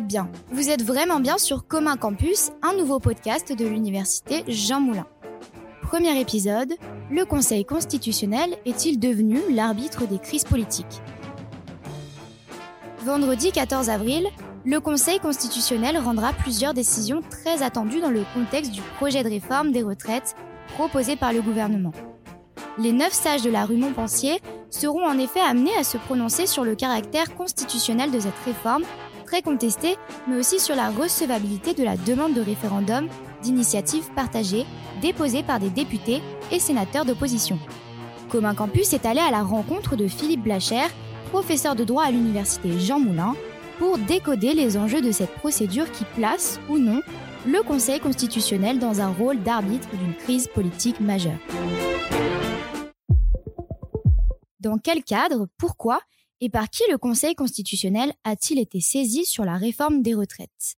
bien. Vous êtes vraiment bien sur Commun Campus, un nouveau podcast de l'université Jean Moulin. Premier épisode, le Conseil constitutionnel est-il devenu l'arbitre des crises politiques? Vendredi 14 avril, le Conseil constitutionnel rendra plusieurs décisions très attendues dans le contexte du projet de réforme des retraites proposé par le gouvernement. Les neuf sages de la rue Montpensier seront en effet amenés à se prononcer sur le caractère constitutionnel de cette réforme, très contestée, mais aussi sur la recevabilité de la demande de référendum d'initiative partagée déposée par des députés et sénateurs d'opposition. Commun Campus est allé à la rencontre de Philippe Blacher, professeur de droit à l'université Jean Moulin, pour décoder les enjeux de cette procédure qui place, ou non, le Conseil constitutionnel dans un rôle d'arbitre d'une crise politique majeure. Dans quel cadre, pourquoi? Et par qui le Conseil constitutionnel a-t-il été saisi sur la réforme des retraites?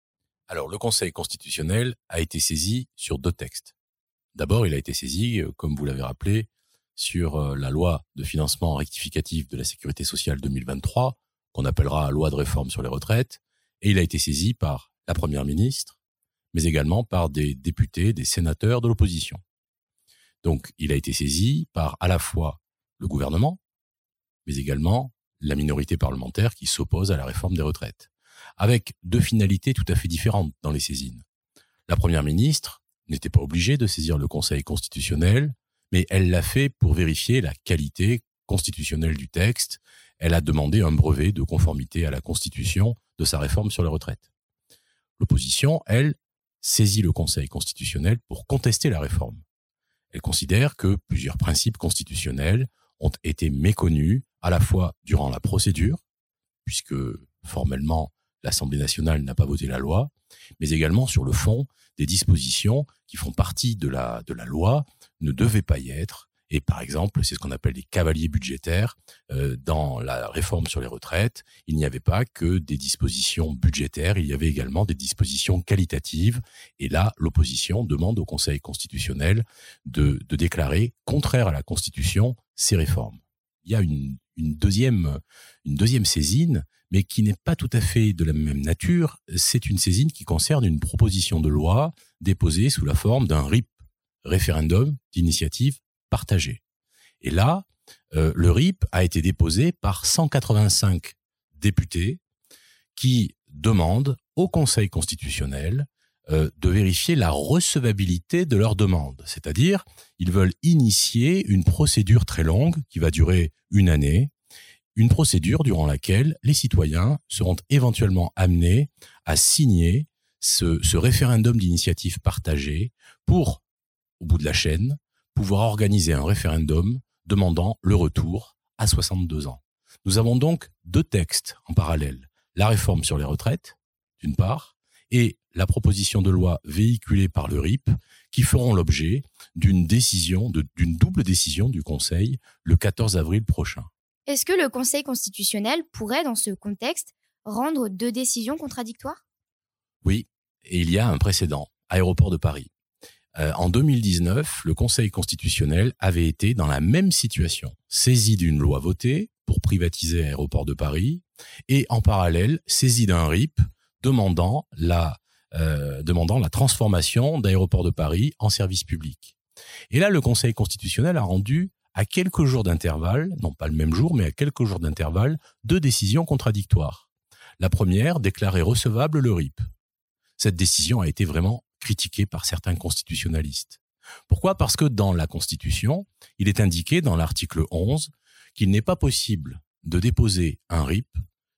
Alors, le Conseil constitutionnel a été saisi sur deux textes. D'abord, il a été saisi, euh, comme vous l'avez rappelé, sur euh, la loi de financement rectificatif de la sécurité sociale 2023, qu'on appellera loi de réforme sur les retraites, et il a été saisi par la Première ministre, mais également par des députés, des sénateurs de l'opposition. Donc, il a été saisi par à la fois le gouvernement, mais également la minorité parlementaire qui s'oppose à la réforme des retraites, avec deux finalités tout à fait différentes dans les saisines. La Première ministre n'était pas obligée de saisir le Conseil constitutionnel, mais elle l'a fait pour vérifier la qualité constitutionnelle du texte. Elle a demandé un brevet de conformité à la Constitution de sa réforme sur les retraites. L'opposition, elle, saisit le Conseil constitutionnel pour contester la réforme. Elle considère que plusieurs principes constitutionnels ont été méconnus à la fois durant la procédure, puisque formellement l'Assemblée nationale n'a pas voté la loi, mais également sur le fond, des dispositions qui font partie de la, de la loi ne devaient pas y être et par exemple, c'est ce qu'on appelle les cavaliers budgétaires. Euh, dans la réforme sur les retraites, il n'y avait pas que des dispositions budgétaires, il y avait également des dispositions qualitatives. Et là, l'opposition demande au Conseil constitutionnel de, de déclarer, contraire à la Constitution, ces réformes. Il y a une, une deuxième, saisine, mais qui n'est pas tout à fait de la même nature. C'est une saisine qui concerne une proposition de loi déposée sous la forme d'un RIP, référendum d'initiative partagé. Et là, euh, le RIP a été déposé par 185 députés qui demandent au Conseil constitutionnel euh, de vérifier la recevabilité de leur demande. C'est-à-dire, ils veulent initier une procédure très longue qui va durer une année, une procédure durant laquelle les citoyens seront éventuellement amenés à signer ce, ce référendum d'initiative partagée pour, au bout de la chaîne, pouvoir organiser un référendum demandant le retour à 62 ans. Nous avons donc deux textes en parallèle. La réforme sur les retraites, d'une part, et la proposition de loi véhiculée par le RIP, qui feront l'objet d'une décision, d'une double décision du Conseil le 14 avril prochain. Est-ce que le Conseil constitutionnel pourrait, dans ce contexte, rendre deux décisions contradictoires? Oui, et il y a un précédent, Aéroport de Paris. Euh, en 2019, le Conseil constitutionnel avait été dans la même situation, saisi d'une loi votée pour privatiser Aéroport de Paris, et en parallèle saisi d'un RIP demandant la, euh, demandant la transformation d'Aéroport de Paris en service public. Et là, le Conseil constitutionnel a rendu à quelques jours d'intervalle, non pas le même jour, mais à quelques jours d'intervalle, deux décisions contradictoires. La première déclarait recevable le RIP. Cette décision a été vraiment critiqué par certains constitutionnalistes. Pourquoi? Parce que dans la Constitution, il est indiqué dans l'article 11 qu'il n'est pas possible de déposer un RIP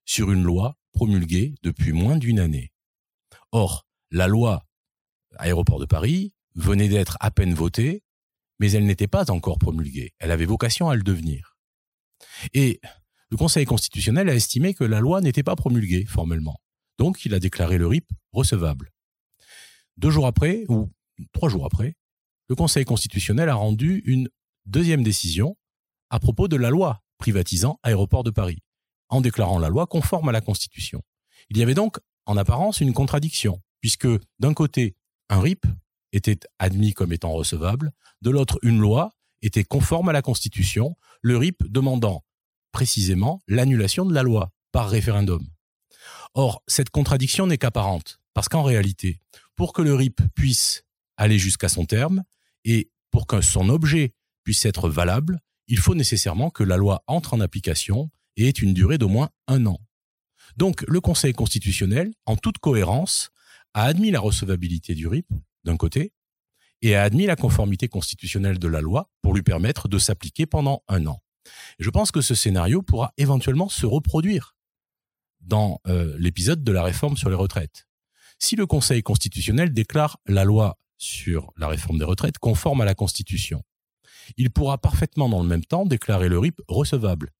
sur une loi promulguée depuis moins d'une année. Or, la loi Aéroport de Paris venait d'être à peine votée, mais elle n'était pas encore promulguée. Elle avait vocation à le devenir. Et le Conseil constitutionnel a estimé que la loi n'était pas promulguée formellement. Donc, il a déclaré le RIP recevable. Deux jours après, ou trois jours après, le Conseil constitutionnel a rendu une deuxième décision à propos de la loi privatisant Aéroport de Paris, en déclarant la loi conforme à la Constitution. Il y avait donc, en apparence, une contradiction, puisque d'un côté, un RIP était admis comme étant recevable, de l'autre, une loi était conforme à la Constitution, le RIP demandant précisément l'annulation de la loi par référendum. Or, cette contradiction n'est qu'apparente, parce qu'en réalité, pour que le RIP puisse aller jusqu'à son terme, et pour que son objet puisse être valable, il faut nécessairement que la loi entre en application et ait une durée d'au moins un an. Donc, le Conseil constitutionnel, en toute cohérence, a admis la recevabilité du RIP, d'un côté, et a admis la conformité constitutionnelle de la loi pour lui permettre de s'appliquer pendant un an. je pense que ce scénario pourra éventuellement se reproduire dans euh, l'épisode de la réforme sur les retraites. Si le Conseil constitutionnel déclare la loi sur la réforme des retraites conforme à la Constitution, il pourra parfaitement dans le même temps déclarer le RIP recevable,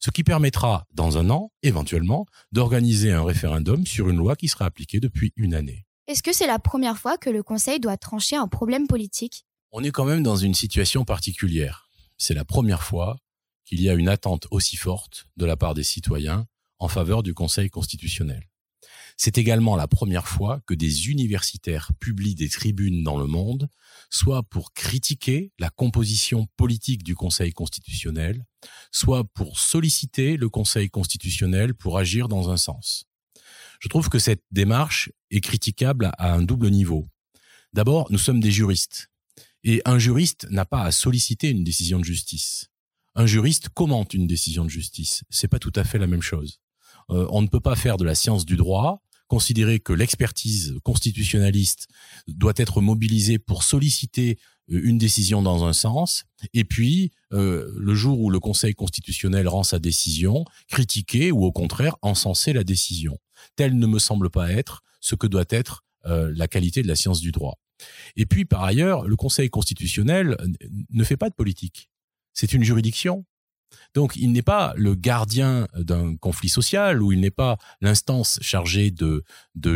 ce qui permettra, dans un an, éventuellement, d'organiser un référendum sur une loi qui sera appliquée depuis une année. Est-ce que c'est la première fois que le Conseil doit trancher un problème politique? On est quand même dans une situation particulière. C'est la première fois qu'il y a une attente aussi forte de la part des citoyens en faveur du Conseil constitutionnel. C'est également la première fois que des universitaires publient des tribunes dans le monde, soit pour critiquer la composition politique du Conseil constitutionnel, soit pour solliciter le Conseil constitutionnel pour agir dans un sens. Je trouve que cette démarche est critiquable à un double niveau. D'abord, nous sommes des juristes. Et un juriste n'a pas à solliciter une décision de justice. Un juriste commente une décision de justice. C'est pas tout à fait la même chose. Euh, on ne peut pas faire de la science du droit, considérer que l'expertise constitutionnaliste doit être mobilisée pour solliciter euh, une décision dans un sens, et puis euh, le jour où le Conseil constitutionnel rend sa décision, critiquer ou au contraire encenser la décision. Tel ne me semble pas être ce que doit être la qualité de la science du droit. Et puis par ailleurs, le Conseil constitutionnel ne fait pas de politique. C'est une juridiction. Donc il n'est pas le gardien d'un conflit social ou il n'est pas l'instance chargée de,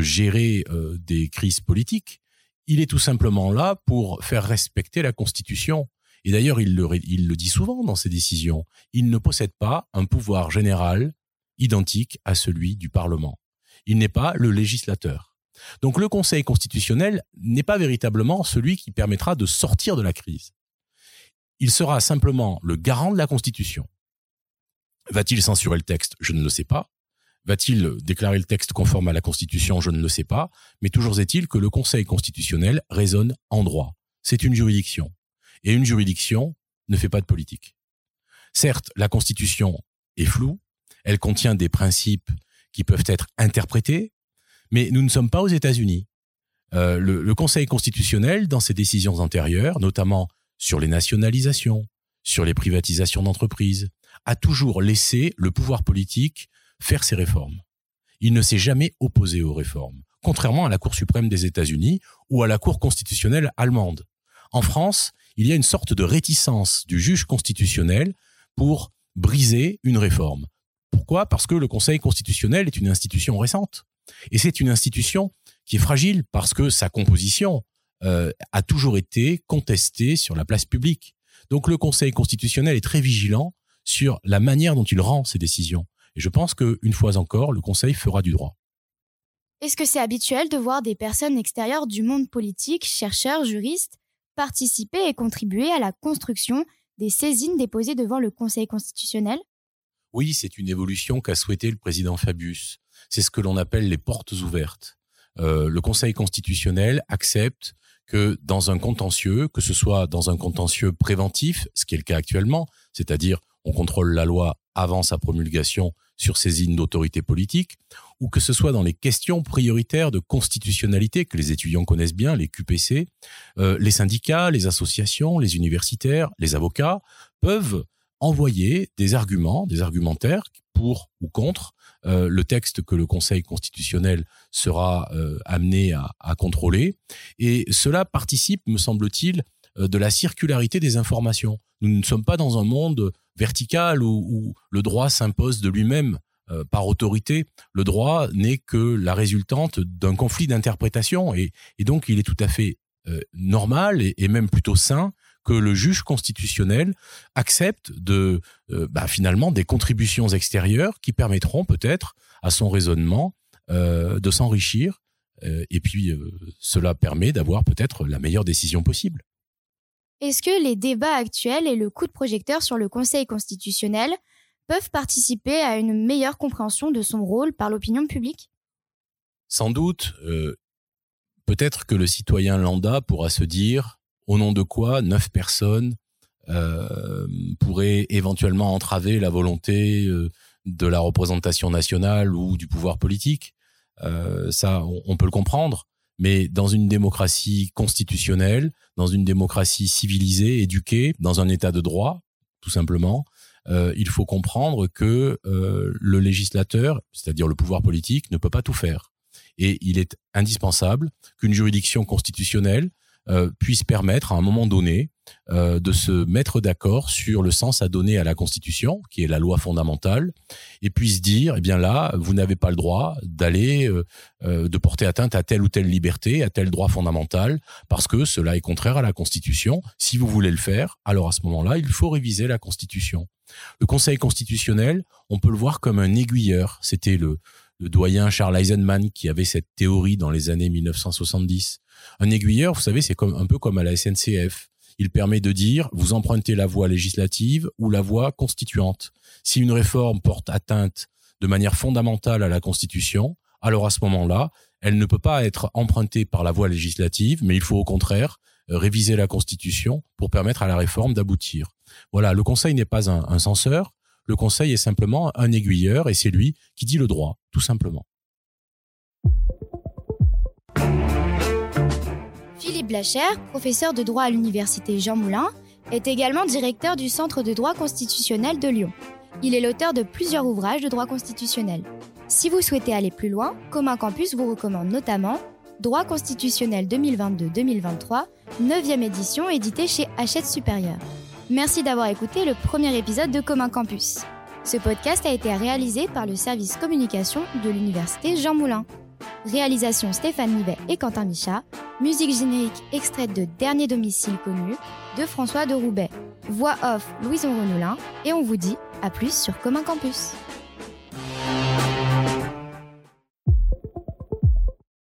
gérer euh, des crises politiques. Il est tout simplement là pour faire respecter la Constitution. Et d'ailleurs, il le, il le dit souvent dans ses décisions. Il ne possède pas un pouvoir général identique à celui du Parlement. Il n'est pas le législateur. Donc le Conseil constitutionnel n'est pas véritablement celui qui permettra de sortir de la crise. Il sera simplement le garant de la Constitution. Va-t-il censurer le texte? Je ne le sais pas. Va-t-il déclarer le texte conforme à la Constitution? Je ne le sais pas. Mais toujours est-il que le Conseil constitutionnel raisonne en droit. C'est une juridiction. Et une juridiction ne fait pas de politique. Certes, la Constitution est floue, elle contient des principes qui peuvent être interprétés, mais nous ne sommes pas aux États-Unis. Euh, le, le, Conseil constitutionnel, dans ses décisions antérieures, notamment sur les nationalisations, sur les privatisations d'entreprises, a toujours laissé le pouvoir politique faire ses réformes. Il ne s'est jamais opposé aux réformes, contrairement à la Cour suprême des États-Unis ou à la Cour constitutionnelle allemande. En France, il y a une sorte de réticence du juge constitutionnel pour briser une réforme. Pourquoi? Parce que le Conseil constitutionnel est une institution récente. Et c'est une institution qui est fragile parce que sa composition euh, a toujours été contestée sur la place publique. Donc le Conseil constitutionnel est très vigilant sur la manière dont il rend ses décisions. Et je pense qu'une fois encore, le Conseil fera du droit. Est-ce que c'est habituel de voir des personnes extérieures du monde politique, chercheurs, juristes, participer et contribuer à la construction des saisines déposées devant le Conseil constitutionnel? Oui, c'est une évolution qu'a souhaité le président Fabius. C'est ce que l'on appelle les portes ouvertes. Euh, le Conseil constitutionnel accepte que dans un contentieux, que ce soit dans un contentieux préventif, ce qui est le cas actuellement, c'est-à-dire on contrôle la loi avant sa promulgation sur saisine d'autorité politique, ou que ce soit dans les questions prioritaires de constitutionnalité que les étudiants connaissent bien, les QPC, euh, les syndicats, les associations, les universitaires, les avocats peuvent envoyer des arguments, des argumentaires pour ou contre euh, le texte que le Conseil constitutionnel sera euh, amené à, contrôler. Et cela participe, me semble-t-il, euh, de la circularité des informations. Nous ne sommes pas dans un monde vertical où, le droit s'impose de lui-même par autorité. Le droit n'est que la résultante d'un conflit d'interprétation et, donc il est tout à fait normal et même plutôt sain que le juge constitutionnel accepte de euh, bah, finalement des contributions extérieures qui permettront peut-être à son raisonnement euh, de s'enrichir euh, et puis cela permet d'avoir peut-être la meilleure décision possible. Est-ce que les débats actuels et le coup de projecteur sur le Conseil constitutionnel peuvent participer à une meilleure compréhension de son rôle par l'opinion publique? Sans doute, peut-être que le citoyen lambda pourra se dire au nom de quoi neuf personnes euh, pourraient éventuellement entraver la volonté euh, de la représentation nationale ou du pouvoir politique. Euh, ça, on, peut le comprendre. Mais dans une démocratie constitutionnelle, dans une démocratie civilisée, éduquée, dans un état de droit, tout simplement, euh, il faut comprendre que euh, le législateur, c'est-à-dire le pouvoir politique, ne peut pas tout faire. Et il est indispensable qu'une juridiction constitutionnelle euh, puisse permettre à un moment donné euh, de se mettre d'accord sur le sens à donner à la Constitution, qui est la loi fondamentale, et puisse dire, eh bien là, vous n'avez pas le droit d'aller, euh, de porter atteinte à telle ou telle liberté, à tel droit fondamental, parce que cela est contraire à la Constitution. Si vous voulez le faire, alors à ce moment-là, il faut réviser la Constitution. Le Conseil constitutionnel, on peut le voir comme un aiguilleur. C'était le, le doyen Charles Eisenman qui avait cette théorie dans les années 1970. Un aiguilleur, vous savez, c'est comme un peu comme à la SNCF. Il permet de dire vous empruntez la voie législative ou la voie constituante. Si une réforme porte atteinte de manière fondamentale à la Constitution, alors à ce moment-là, elle ne peut pas être empruntée par la voie législative, mais il faut au contraire euh, réviser la Constitution pour permettre à la réforme d'aboutir. Voilà, le Conseil n'est pas un, un censeur, le Conseil est simplement un aiguilleur et c'est lui qui dit le droit, tout simplement. Philippe Blacher, professeur de droit à l'université Jean Moulin, est également directeur du Centre de droit constitutionnel de Lyon. Il est l'auteur de plusieurs ouvrages de droit constitutionnel. Si vous souhaitez aller plus loin, Commun Campus vous recommande notamment Droit constitutionnel 2022-2023, 9e édition édité chez Hachette Supérieur. Merci d'avoir écouté le premier épisode de Commun Campus. Ce podcast a été réalisé par le service communication de l'université Jean Moulin. Réalisation Stéphane Nivet et Quentin Micha. Musique générique extraite de Dernier domicile connu de François de Roubaix. Voix off Louison Renolin. Et on vous dit à plus sur Commun Campus.